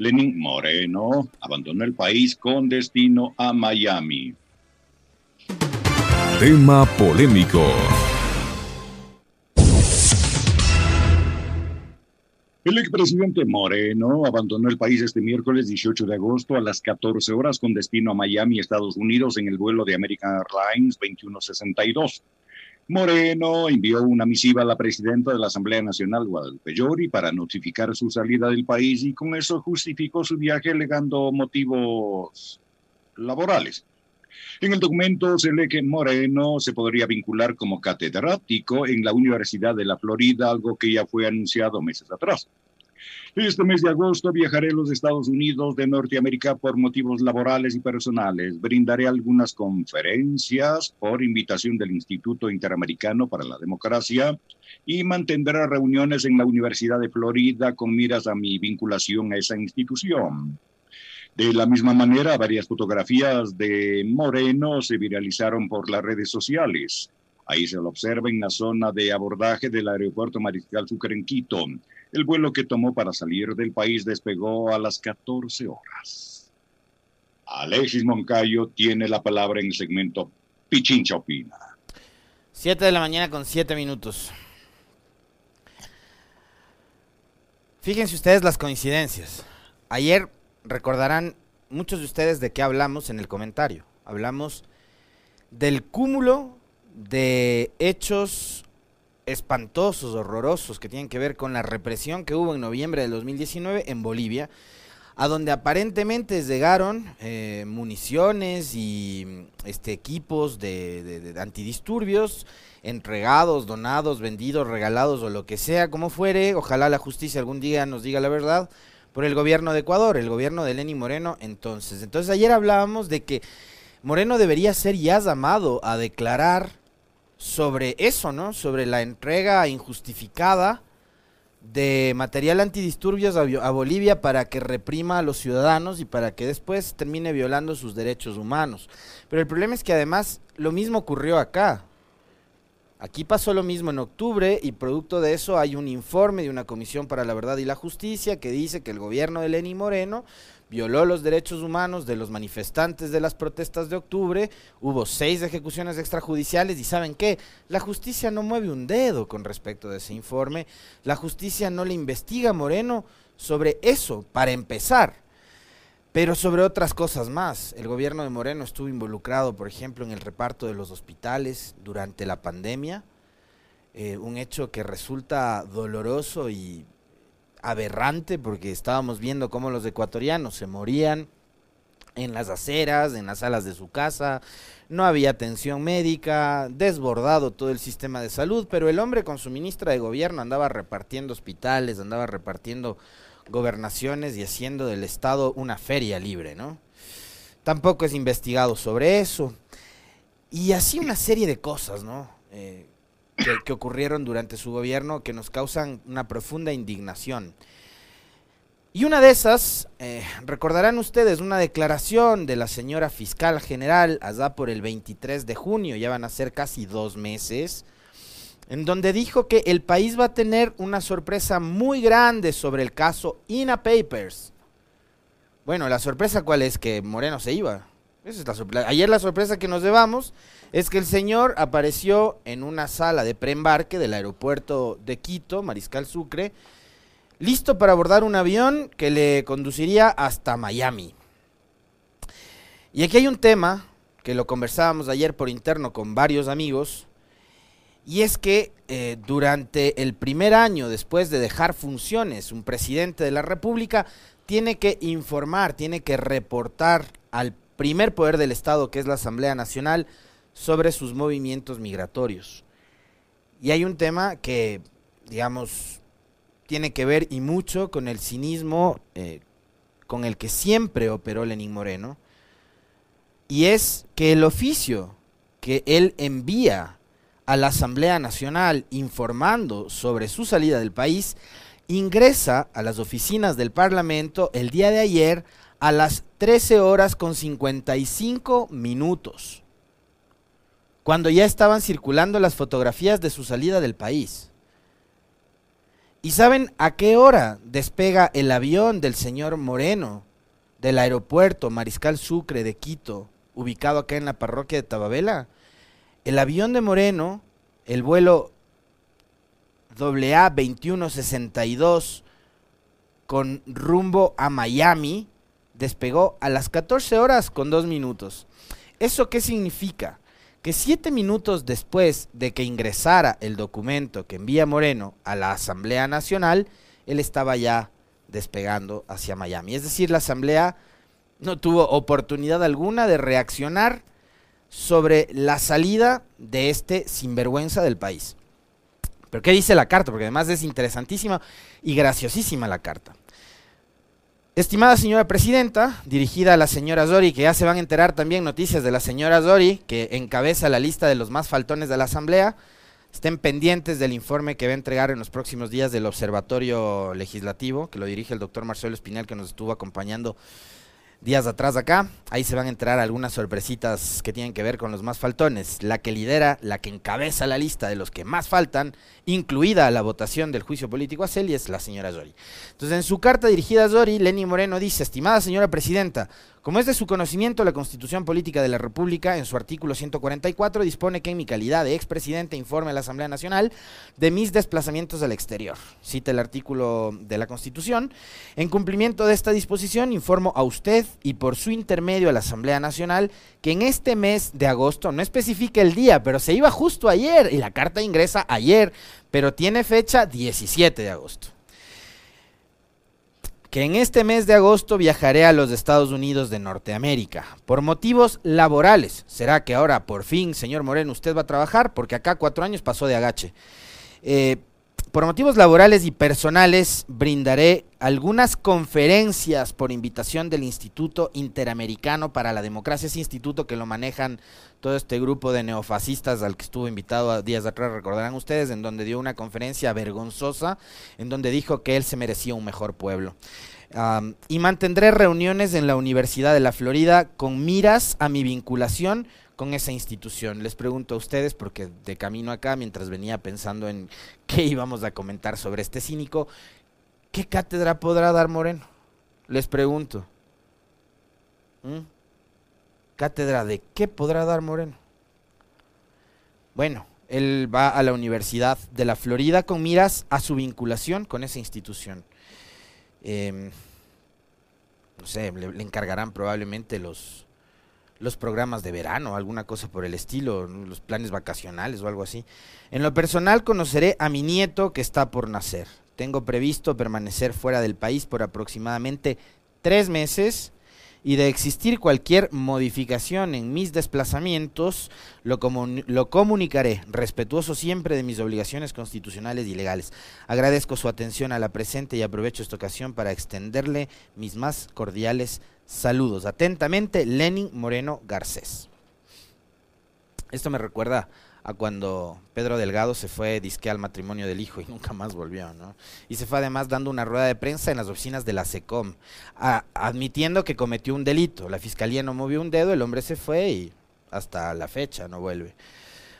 Lenin Moreno abandonó el país con destino a Miami. Tema polémico. El expresidente Moreno abandonó el país este miércoles 18 de agosto a las 14 horas con destino a Miami, Estados Unidos, en el vuelo de American Airlines 2162. Moreno envió una misiva a la presidenta de la Asamblea Nacional, Guadalupe para notificar su salida del país y con eso justificó su viaje alegando motivos laborales. En el documento se lee que Moreno se podría vincular como catedrático en la Universidad de la Florida, algo que ya fue anunciado meses atrás. Este mes de agosto viajaré a los Estados Unidos de Norteamérica por motivos laborales y personales. Brindaré algunas conferencias por invitación del Instituto Interamericano para la Democracia y mantendré reuniones en la Universidad de Florida con miras a mi vinculación a esa institución. De la misma manera, varias fotografías de Moreno se viralizaron por las redes sociales. Ahí se lo observa en la zona de abordaje del aeropuerto Mariscal Sucre en Quito. El vuelo que tomó para salir del país despegó a las 14 horas. Alexis Moncayo tiene la palabra en el segmento Pichincha Opina. 7 de la mañana con 7 minutos. Fíjense ustedes las coincidencias. Ayer recordarán muchos de ustedes de qué hablamos en el comentario. Hablamos del cúmulo de hechos espantosos, horrorosos, que tienen que ver con la represión que hubo en noviembre del 2019 en Bolivia, a donde aparentemente llegaron eh, municiones y este, equipos de, antidisturbios entregados, donados, vendidos, regalados o lo que sea, como fuere. Ojalá la justicia algún día nos diga la verdad por el gobierno de Ecuador, el gobierno de Lenín Moreno entonces. Entonces ayer hablábamos de que Moreno debería ser ya llamado a declarar sobre eso, ¿no? Sobre la entrega injustificada de material antidisturbios a, Bolivia para que reprima a los ciudadanos y para que después termine violando sus derechos humanos. Pero el problema es que además lo mismo ocurrió acá. Aquí pasó lo mismo en octubre y producto de eso hay un informe de una Comisión para la Verdad y la Justicia que dice que el gobierno de Lenín Moreno violó los derechos humanos de los manifestantes de las protestas de octubre, hubo seis ejecuciones extrajudiciales y ¿saben qué? La justicia no mueve un dedo con respecto de ese informe, la justicia no le investiga a Moreno sobre eso, para empezar. Pero sobre otras cosas más, el gobierno de Moreno estuvo involucrado, por ejemplo, en el reparto de los hospitales durante la pandemia, eh, un hecho que resulta doloroso y aberrante porque estábamos viendo cómo los ecuatorianos se morían en las aceras, en las salas de su casa, no había atención médica, desbordado todo el sistema de salud, pero el hombre con su ministra de gobierno andaba repartiendo hospitales, andaba repartiendo gobernaciones y haciendo del Estado una feria libre, ¿no? Tampoco es investigado sobre eso. Y así una serie de cosas, ¿no? Eh, que, ocurrieron durante su gobierno que nos causan una profunda indignación. Y una de esas, eh, recordarán ustedes, una declaración de la señora fiscal general allá por el 23 de junio, ya van a ser casi dos meses, en donde dijo que el país va a tener una sorpresa muy grande sobre el caso INA Papers. Bueno, la sorpresa cuál es que Moreno se iba. Esa es la Ayer la sorpresa que nos llevamos es que el señor apareció en una sala de preembarque del aeropuerto de Quito, Mariscal Sucre, listo para abordar un avión que le conduciría hasta Miami. Y aquí hay un tema que lo conversábamos ayer por interno con varios amigos, y es que eh, durante el primer año después de dejar funciones, un presidente de la República tiene que informar, tiene que reportar al primer poder del Estado, que es la Asamblea Nacional, sobre sus movimientos migratorios. Y hay un tema que, digamos, tiene que ver y mucho con el cinismo eh, con el que siempre operó Lenín Moreno, y es que el oficio que él envía a la Asamblea Nacional informando sobre su salida del país, ingresa a las oficinas del Parlamento el día de ayer a las 13 horas con 55 minutos, cuando ya estaban circulando las fotografías de su salida del país. ¿Y saben a qué hora despega el avión del señor Moreno del aeropuerto Mariscal Sucre de Quito, ubicado acá en la parroquia de Tababela? El avión de Moreno, el vuelo AA 2162 con rumbo a Miami, despegó a las 14 horas con dos minutos. ¿Eso qué significa? Que siete minutos después de que ingresara el documento que envía Moreno a la Asamblea Nacional, él estaba ya despegando hacia Miami. Es decir, la Asamblea no tuvo oportunidad alguna de reaccionar sobre la salida de este sinvergüenza del país. Pero ¿qué dice la carta? Porque además es interesantísima y graciosísima la carta. Estimada señora presidenta, dirigida a la señora Zori, que ya se van a enterar también noticias de la señora Zori, que encabeza la lista de los más faltones de la Asamblea, estén pendientes del informe que va a entregar en los próximos días del Observatorio Legislativo, que lo dirige el doctor Marcelo Espinal, que nos estuvo acompañando días atrás acá. Ahí se van a entrar algunas sorpresitas que tienen que ver con los más faltones. La que lidera, la que encabeza la lista de los que más faltan, incluida la votación del juicio político a Celi, es la señora Zori. Entonces, en su carta dirigida a Zori, Lenny Moreno dice, estimada señora presidenta, como es de su conocimiento, la Constitución Política de la República, en su artículo 144, dispone que en mi calidad de expresidente informe a la Asamblea Nacional de mis desplazamientos al exterior. Cita el artículo de la Constitución. En cumplimiento de esta disposición, informo a usted y por su intermedio a la Asamblea Nacional que en este mes de agosto, no especifica el día, pero se iba justo ayer y la carta ingresa ayer, pero tiene fecha 17 de agosto que en este mes de agosto viajaré a los Estados Unidos de Norteamérica por motivos laborales. ¿Será que ahora por fin, señor Moreno, usted va a trabajar? Porque acá cuatro años pasó de agache. Eh, por motivos laborales y personales brindaré algunas conferencias por invitación del Instituto Interamericano para la Democracia, ese instituto que lo manejan todo este grupo de neofascistas al que estuvo invitado días atrás, recordarán ustedes, en donde dio una conferencia vergonzosa, en donde dijo que él se merecía un mejor pueblo. y mantendré reuniones en la Universidad de la Florida con miras a mi vinculación con esa institución. Les pregunto a ustedes, porque de camino acá, mientras venía pensando en qué íbamos a comentar sobre este cínico, ¿qué cátedra podrá dar Moreno? Les pregunto. ¿Mm? ¿Cátedra de qué podrá dar Moreno? Bueno, él va a la Universidad de la Florida con miras a su vinculación con esa institución. Em, no sé, le, encargarán probablemente los, los programas de verano, alguna cosa por el estilo, los planes vacacionales o algo así. En lo personal conoceré a mi nieto que está por nacer. Tengo previsto permanecer fuera del país por aproximadamente tres meses y de existir cualquier modificación en mis desplazamientos, lo, lo, comunicaré, respetuoso siempre de mis obligaciones constitucionales y legales. Agradezco su atención a la presente y aprovecho esta ocasión para extenderle mis más cordiales saludos. Atentamente, Lenin Moreno Garcés. Esto me recuerda a cuando Pedro Delgado se fue disque al matrimonio del hijo y nunca más volvió, ¿no? Y se fue además dando una rueda de prensa en las oficinas de la SECOM, admitiendo que cometió un delito. La fiscalía no movió un dedo, el hombre se fue y hasta la fecha no vuelve.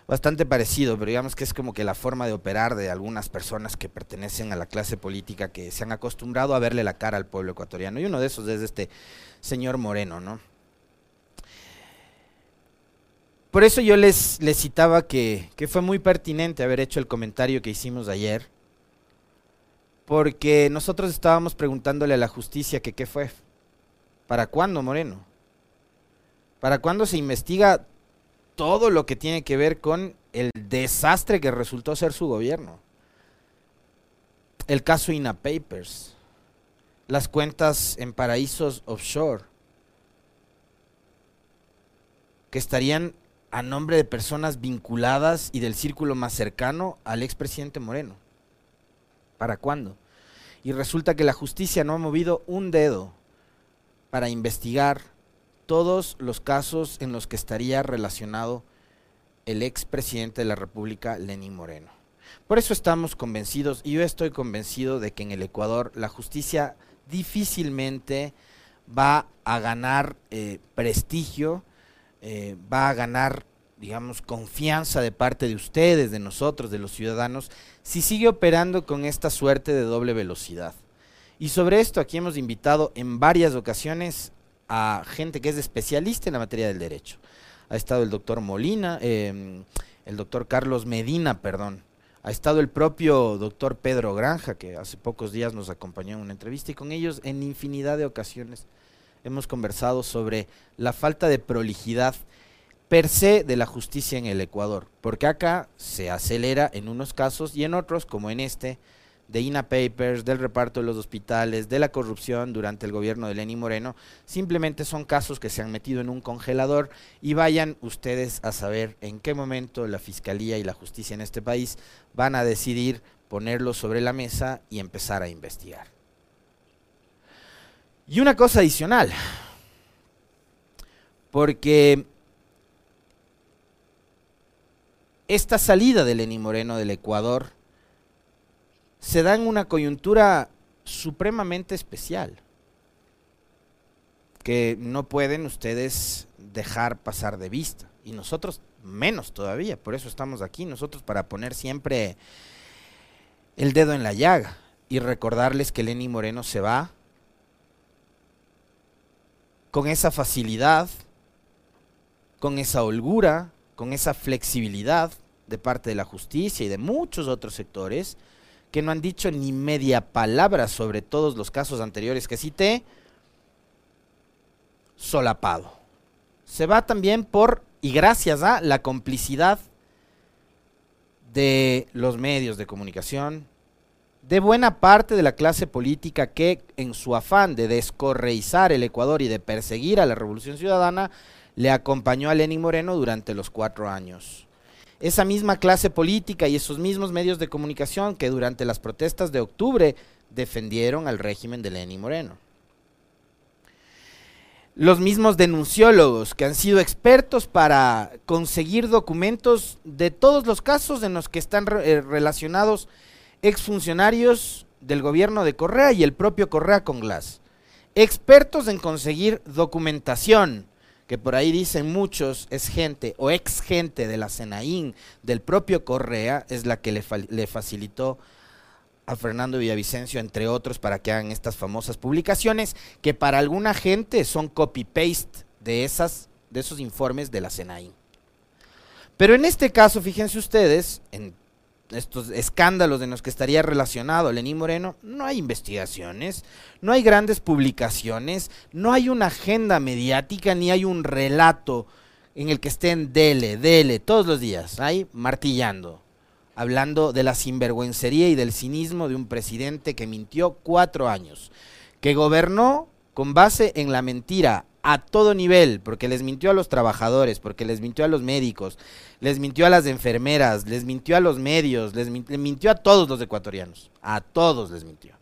Bastante parecido, pero digamos que es como que la forma de operar de algunas personas que pertenecen a la clase política que se han acostumbrado a verle la cara al pueblo ecuatoriano. Y uno de esos es este señor Moreno, ¿no? Por eso yo les, les citaba que, que, fue muy pertinente haber hecho el comentario que hicimos ayer, porque nosotros estábamos preguntándole a la justicia que qué fue. ¿Para cuándo, Moreno? ¿Para cuándo se investiga todo lo que tiene que ver con el desastre que resultó ser su gobierno? El caso INA Papers, las cuentas en paraísos offshore, que estarían a nombre de personas vinculadas y del círculo más cercano al expresidente Moreno. ¿Para cuándo? Y resulta que la justicia no ha movido un dedo para investigar todos los casos en los que estaría relacionado el expresidente de la República, Lenín Moreno. Por eso estamos convencidos, y yo estoy convencido de que en el Ecuador la justicia difícilmente va a ganar eh, prestigio eh, va a ganar digamos, confianza de parte de ustedes, de nosotros, de los ciudadanos, si sigue operando con esta suerte de doble velocidad. Y sobre esto aquí hemos invitado en varias ocasiones a gente que es especialista en la materia del derecho. Ha estado el doctor Molina, em, el doctor Carlos Medina, perdón. Ha estado el propio doctor Pedro Granja, que hace pocos días nos acompañó en una entrevista, y con ellos en infinidad de ocasiones hemos conversado sobre la falta de prolijidad per se de la justicia en el Ecuador, porque acá se acelera en unos casos y en otros, como en este, de INA Papers, del reparto de los hospitales, de la corrupción durante el gobierno de Lenín Moreno, simplemente son casos que se han metido en un congelador y vayan ustedes a saber en qué momento la Fiscalía y la justicia en este país van a decidir ponerlo sobre la mesa y empezar a investigar. Y una cosa adicional, porque esta salida de Lenín Moreno del Ecuador se da en una coyuntura supremamente especial que no pueden ustedes dejar pasar de vista. Y nosotros menos todavía, por eso estamos aquí, nosotros para poner siempre el dedo en la llaga y recordarles que Lenín Moreno se va con esa facilidad, con esa holgura, con esa flexibilidad de parte de la justicia y de muchos otros sectores que no han dicho ni media palabra sobre todos los casos anteriores que cité, solapado. Se va también por, y gracias a la complicidad de los medios de comunicación, de buena parte de la clase política que en su afán de descorreizar el Ecuador y de perseguir a la Revolución Ciudadana, le acompañó a Lenín Moreno durante los cuatro años. Esa misma clase política y esos mismos medios de comunicación que durante las protestas de octubre defendieron al régimen de Lenín Moreno. Los mismos denunciólogos que han sido expertos para conseguir documentos de todos los casos en los que están eh, relacionados exfuncionarios del gobierno de Correa y el propio Correa con Glass. Expertos en conseguir documentación que por ahí dicen muchos, es gente o ex gente de la Senaín, del propio Correa, es la que le, facilitó a Fernando Villavicencio, entre otros, para que hagan estas famosas publicaciones, que para alguna gente son copy-paste de, de esos informes de la Senaín. Pero en este caso, fíjense ustedes, en estos escándalos de los que estaría relacionado Lenín Moreno, no hay investigaciones, no hay grandes publicaciones, no hay una agenda mediática, ni hay un relato en el que estén dele, dele, todos los días, ahí martillando, hablando de la sinvergüencería y del cinismo de un presidente que mintió cuatro años, que gobernó con base en la mentira a todo nivel, porque les mintió a los trabajadores, porque les mintió a los médicos, les mintió a las enfermeras, les mintió a los medios, les mintió a todos los ecuatorianos, a todos les mintió.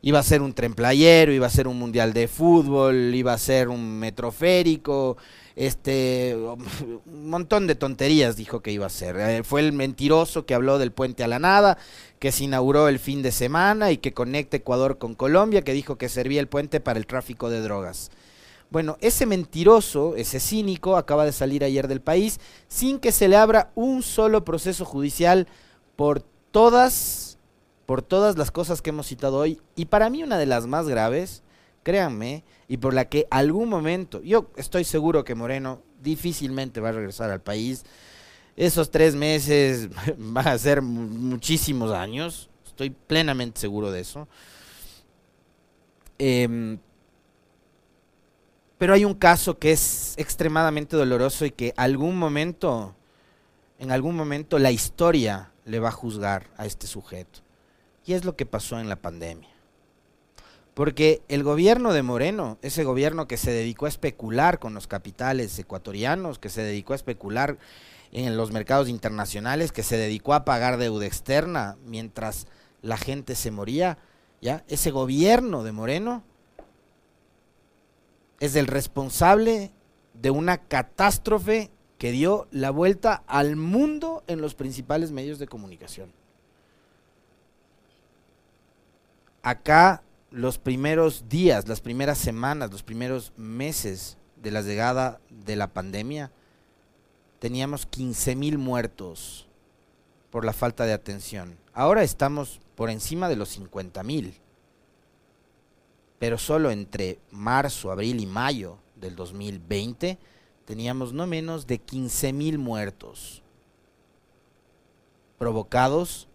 Iba a ser un tren playero, iba a ser un mundial de fútbol, iba a ser un metroférico, este, un montón de tonterías dijo que iba a ser. Eh, fue el mentiroso que habló del puente a la nada, que se inauguró el fin de semana y que conecta Ecuador con Colombia, que dijo que servía el puente para el tráfico de drogas. Bueno, ese mentiroso, ese cínico, acaba de salir ayer del país sin que se le abra un solo proceso judicial por todas, por todas las cosas que hemos citado hoy. Y para mí una de las más graves, créanme, y por la que algún momento, yo estoy seguro que Moreno difícilmente va a regresar al país. Esos tres meses van a ser muchísimos años, estoy plenamente seguro de eso. Eh, pero hay un caso que es extremadamente doloroso y que algún momento, en algún momento la historia le va a juzgar a este sujeto. Y es lo que pasó en la pandemia. Porque el gobierno de Moreno, ese gobierno que se dedicó a especular con los capitales ecuatorianos, que se dedicó a especular en los mercados internacionales, que se dedicó a pagar deuda externa mientras la gente se moría, ¿ya? Ese gobierno de Moreno es el responsable de una catástrofe que dio la vuelta al mundo en los principales medios de comunicación. Acá los primeros días, las primeras semanas, los primeros meses de la llegada de la pandemia, teníamos 15 mil muertos por la falta de atención. Ahora estamos por encima de los 50 mil. Pero solo entre marzo, abril y mayo del 2020 teníamos no menos de 15 mil muertos provocados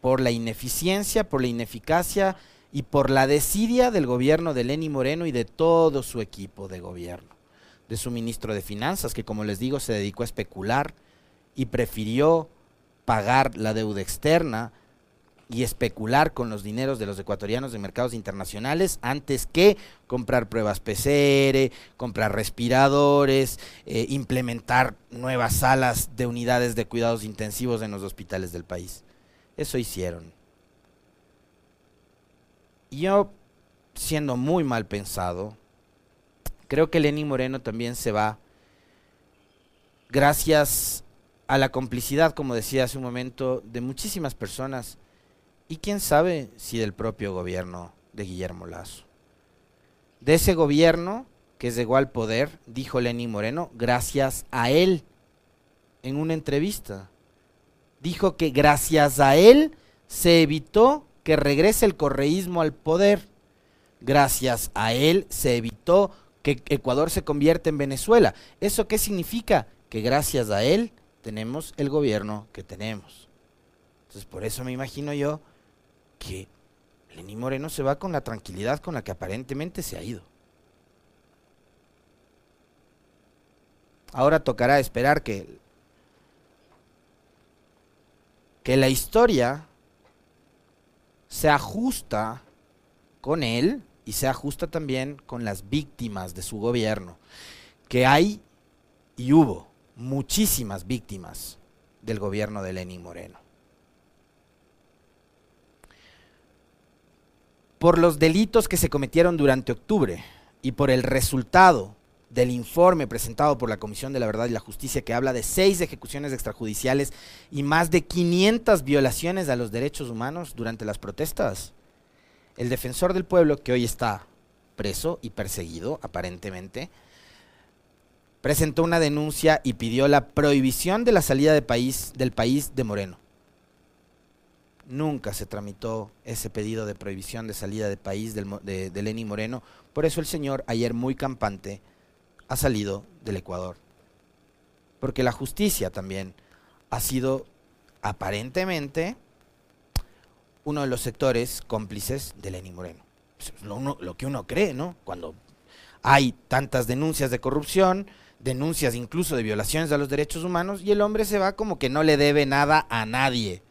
por la ineficiencia, por la ineficacia y por la desidia del gobierno de Lenny Moreno y de todo su equipo de gobierno, de su ministro de Finanzas, que como les digo se dedicó a especular y prefirió pagar la deuda externa y especular con los dineros de los ecuatorianos de mercados internacionales antes que comprar pruebas PCR, comprar respiradores, eh, implementar nuevas salas de unidades de cuidados intensivos en los hospitales del país. Eso hicieron. Yo, siendo muy mal pensado, creo que Lenín Moreno también se va gracias a la complicidad, como decía hace un momento, de muchísimas personas y quién sabe si del propio gobierno de Guillermo Lazo. De ese gobierno que llegó al poder, dijo Lenín Moreno, gracias a él, en una entrevista. Dijo que gracias a él se evitó que regrese el correísmo al poder. Gracias a él se evitó que Ecuador se convierta en Venezuela. ¿Eso qué significa? Que gracias a él tenemos el gobierno que tenemos. Entonces, por eso me imagino yo que Lenín Moreno se va con la tranquilidad con la que aparentemente se ha ido. Ahora tocará esperar que, que la historia se ajusta con él y se ajusta también con las víctimas de su gobierno, que hay y hubo muchísimas víctimas del gobierno de Lenín Moreno. Por los delitos que se cometieron durante octubre y por el resultado del informe presentado por la Comisión de la Verdad y la Justicia que habla de seis ejecuciones extrajudiciales y más de 500 violaciones a los derechos humanos durante las protestas, el defensor del pueblo, que hoy está preso y perseguido aparentemente, presentó una denuncia y pidió la prohibición de la salida de país, del país de Moreno. Nunca se tramitó ese pedido de prohibición de salida de país de, de Lenín Moreno, por eso el señor, ayer muy campante, ha salido del Ecuador. Porque la justicia también ha sido aparentemente uno de los sectores cómplices de Lenín Moreno. Lo, que uno cree, ¿no? Cuando hay tantas denuncias de corrupción, denuncias incluso de violaciones a los derechos humanos y el hombre se va como que no le debe nada a nadie,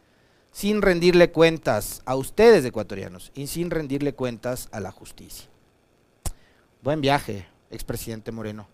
sin rendirle cuentas a ustedes ecuatorianos y sin rendirle cuentas a la justicia. Buen viaje, expresidente Moreno.